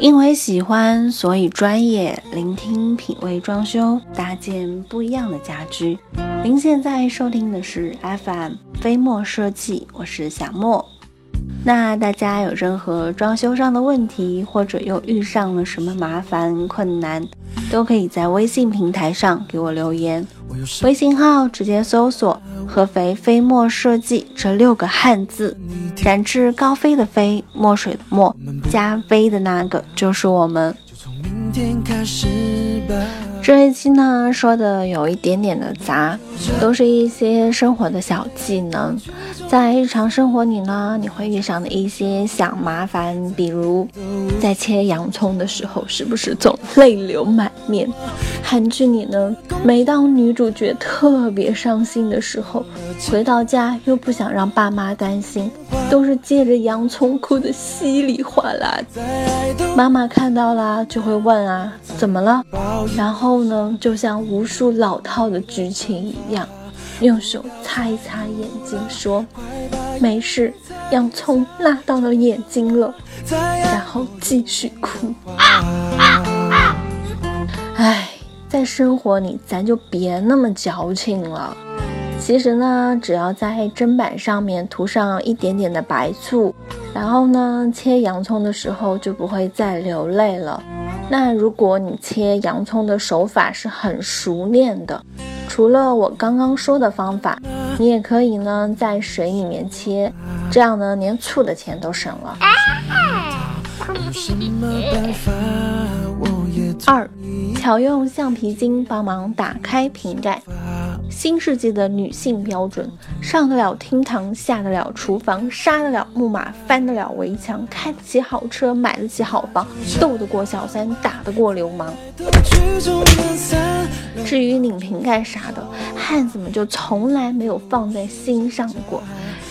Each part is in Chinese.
因为喜欢，所以专业聆听品味装修，搭建不一样的家居。您现在收听的是 FM 飞墨设计，我是小莫。那大家有任何装修上的问题，或者又遇上了什么麻烦困难，都可以在微信平台上给我留言。微信号直接搜索“合肥飞墨设计”这六个汉字，展翅高飞的飞，墨水的墨，加飞的那个就是我们。这一期呢，说的有一点点的杂，都是一些生活的小技能，在日常生活里呢，你会遇上的一些小麻烦，比如在切洋葱的时候，是不是总泪流满面？韩剧里呢，每当女主角特别伤心的时候，回到家又不想让爸妈担心，都是借着洋葱哭的稀里哗啦。妈妈看到了就会问啊，怎么了？然后。后呢，就像无数老套的剧情一样，用手擦一擦眼睛，说没事，洋葱辣到了眼睛了，然后继续哭。唉，在生活里，咱就别那么矫情了。其实呢，只要在砧板上面涂上一点点的白醋，然后呢，切洋葱的时候就不会再流泪了。那如果你切洋葱的手法是很熟练的，除了我刚刚说的方法，你也可以呢在水里面切，这样呢连醋的钱都省了。二，巧用橡皮筋帮忙打开瓶盖。新世纪的女性标准，上得了厅堂，下得了厨房，杀得了木马，翻得了围墙，开得起好车，买得起好房，斗得过小三，打得过流氓。至于拧瓶盖啥的，汉子们就从来没有放在心上过。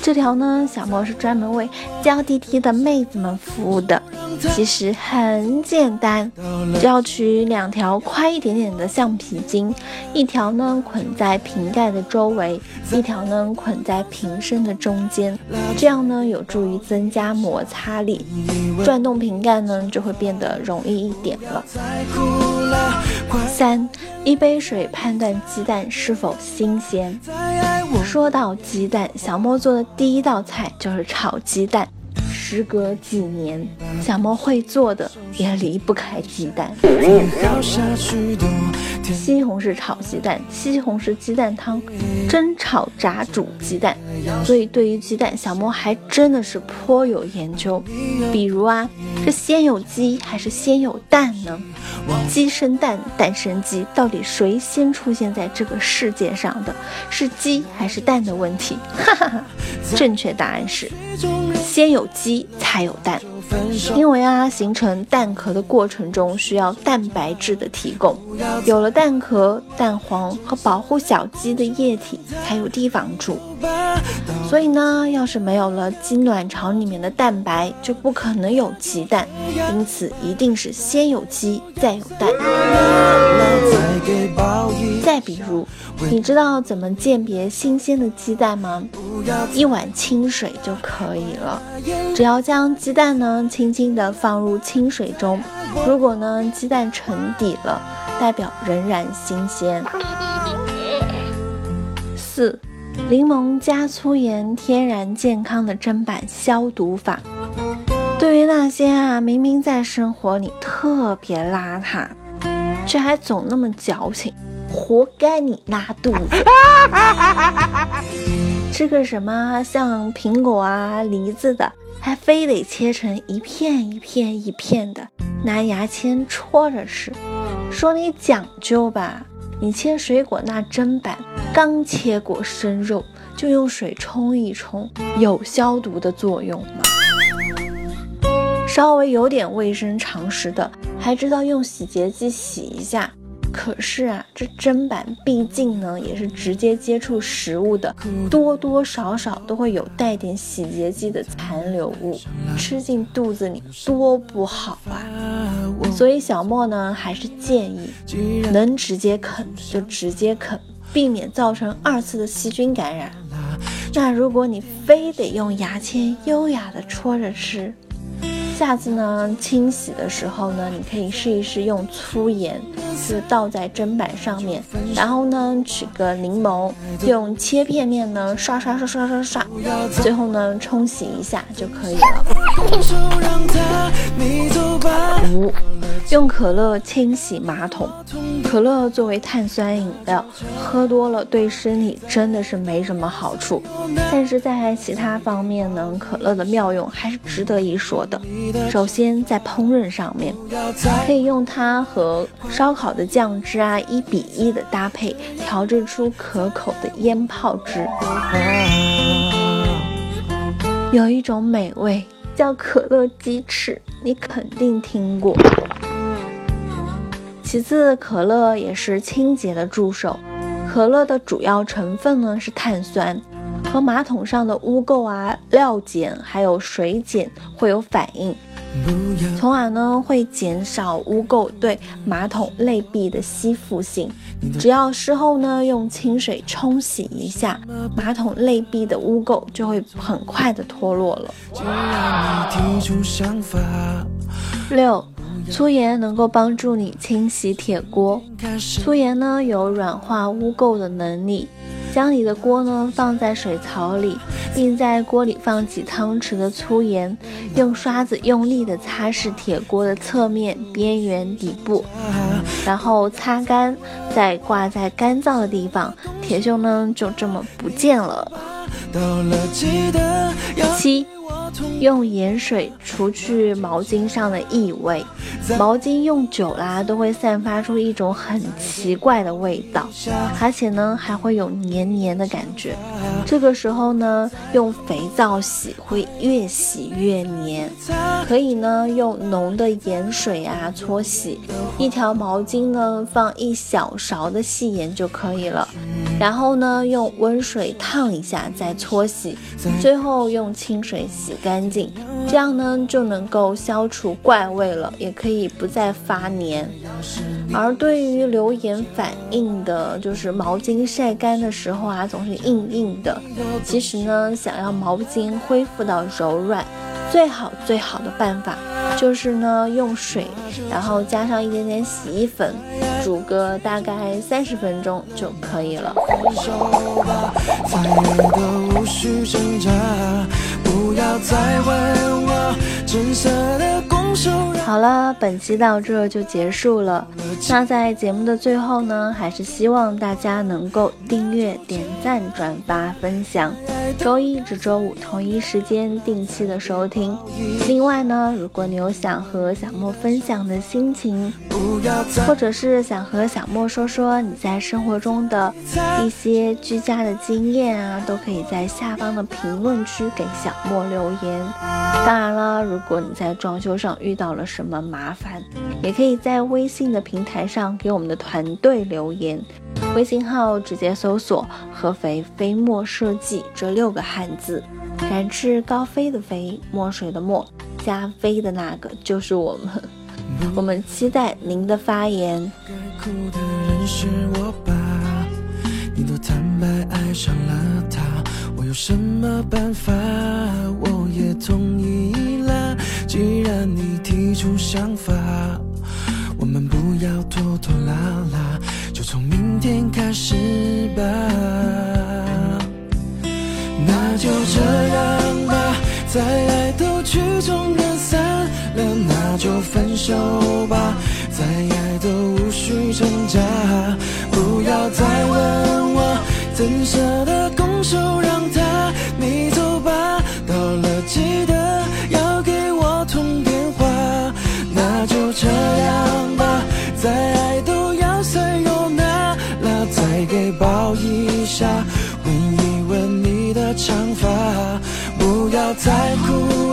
这条呢，小莫是专门为娇滴滴的妹子们服务的。其实很简单，只要取两条宽一点点的橡皮筋，一条呢捆在瓶盖的周围，一条呢捆在瓶身的中间，这样呢有助于增加摩擦力，转动瓶盖呢就会变得容易一点了。三，一杯水判断鸡蛋是否新鲜。说到鸡蛋，小莫做的第一道菜就是炒鸡蛋。时隔几年，小猫会做的也离不开鸡蛋。西红柿炒鸡蛋、西红柿鸡蛋汤、蒸、炒、炸、煮鸡蛋。所以对于鸡蛋，小莫还真的是颇有研究。比如啊，是先有鸡还是先有蛋呢？鸡生蛋，蛋生鸡，到底谁先出现在这个世界上的是鸡还是蛋的问题？哈哈哈，正确答案是。先有鸡才有蛋，因为啊，形成蛋壳的过程中需要蛋白质的提供，有了蛋壳、蛋黄和保护小鸡的液体才有地方住。所以呢，要是没有了鸡卵巢里面的蛋白，就不可能有鸡蛋。因此，一定是先有鸡再有蛋。再比如，你知道怎么鉴别新鲜的鸡蛋吗？一碗清水就可以了。只要将鸡蛋呢轻轻地放入清水中，如果呢鸡蛋沉底了，代表仍然新鲜。四。柠檬加粗盐，天然健康的砧板消毒法。对于那些啊，明明在生活里特别邋遢，却还总那么矫情，活该你拉肚子。吃个什么像苹果啊、梨子的，还非得切成一片一片一片的，拿牙签戳着吃，说你讲究吧。你切水果那砧板，刚切过生肉就用水冲一冲，有消毒的作用吗？稍微有点卫生常识的，还知道用洗洁剂洗一下。可是啊，这砧板毕竟呢也是直接接触食物的，多多少少都会有带点洗洁剂的残留物，吃进肚子里多不好啊！所以小莫呢还是建议，能直接啃就直接啃，避免造成二次的细菌感染。那如果你非得用牙签优雅的戳着吃，下次呢清洗的时候呢，你可以试一试用粗盐，就倒在砧板上面，然后呢取个柠檬，用切片面呢刷刷刷刷刷刷，最后呢冲洗一下就可以了。五，用可乐清洗马桶。可乐作为碳酸饮料，喝多了对身体真的是没什么好处，但是在其他方面呢，可乐的妙用还是值得一说的。首先在烹饪上面，可以用它和烧烤的酱汁啊一比一的搭配，调制出可口的腌泡汁。有一种美味叫可乐鸡翅，你肯定听过。其次，可乐也是清洁的助手。可乐的主要成分呢是碳酸，和马桶上的污垢啊、料碱还有水碱会有反应，从而呢会减少污垢对马桶内壁的吸附性。只要事后呢用清水冲洗一下，马桶内壁的污垢就会很快的脱落了。六。粗盐能够帮助你清洗铁锅。粗盐呢有软化污垢的能力。将你的锅呢放在水槽里，并在锅里放几汤匙的粗盐，用刷子用力的擦拭铁锅的侧面、边缘、底部，然后擦干，再挂在干燥的地方，铁锈呢就这么不见了。七。用盐水除去毛巾上的异味，毛巾用久了都会散发出一种很奇怪的味道，而且呢还会有黏黏的感觉。这个时候呢，用肥皂洗会越洗越黏。可以呢用浓的盐水啊搓洗，一条毛巾呢放一小勺的细盐就可以了。然后呢用温水烫一下再搓洗，最后用清水洗。干干净，这样呢就能够消除怪味了，也可以不再发黏。而对于留言反应的，就是毛巾晒干的时候啊，总是硬硬的。其实呢，想要毛巾恢复到柔软，最好最好的办法就是呢，用水，然后加上一点点洗衣粉，煮个大概三十分钟就可以了。好了，本期到这就结束了。那在节目的最后呢，还是希望大家能够订阅、点赞、转发、分享。周一至周五同一时间定期的收听。另外呢，如果你有想和小莫分享的心情，或者是想和小莫说说你在生活中的一些居家的经验啊，都可以在下方的评论区给小莫留言。当然了，如果你在装修上遇到了什么麻烦，也可以在微信的平台上给我们的团队留言。微信号直接搜索“合肥飞墨设计”这六个汉字，展翅高飞的飞，墨水的墨，加飞的那个就是我们。我们期待您的发言。你都坦白爱上了他，我有什么办法？我也同意了。既然你提出想法，我们不要拖拖拉拉。从明天开始吧，那就这样吧。再爱都曲终人散了，那就分手吧。再爱都无需挣扎，不要再问我怎舍得拱手让他。你走吧，到了记得在乎。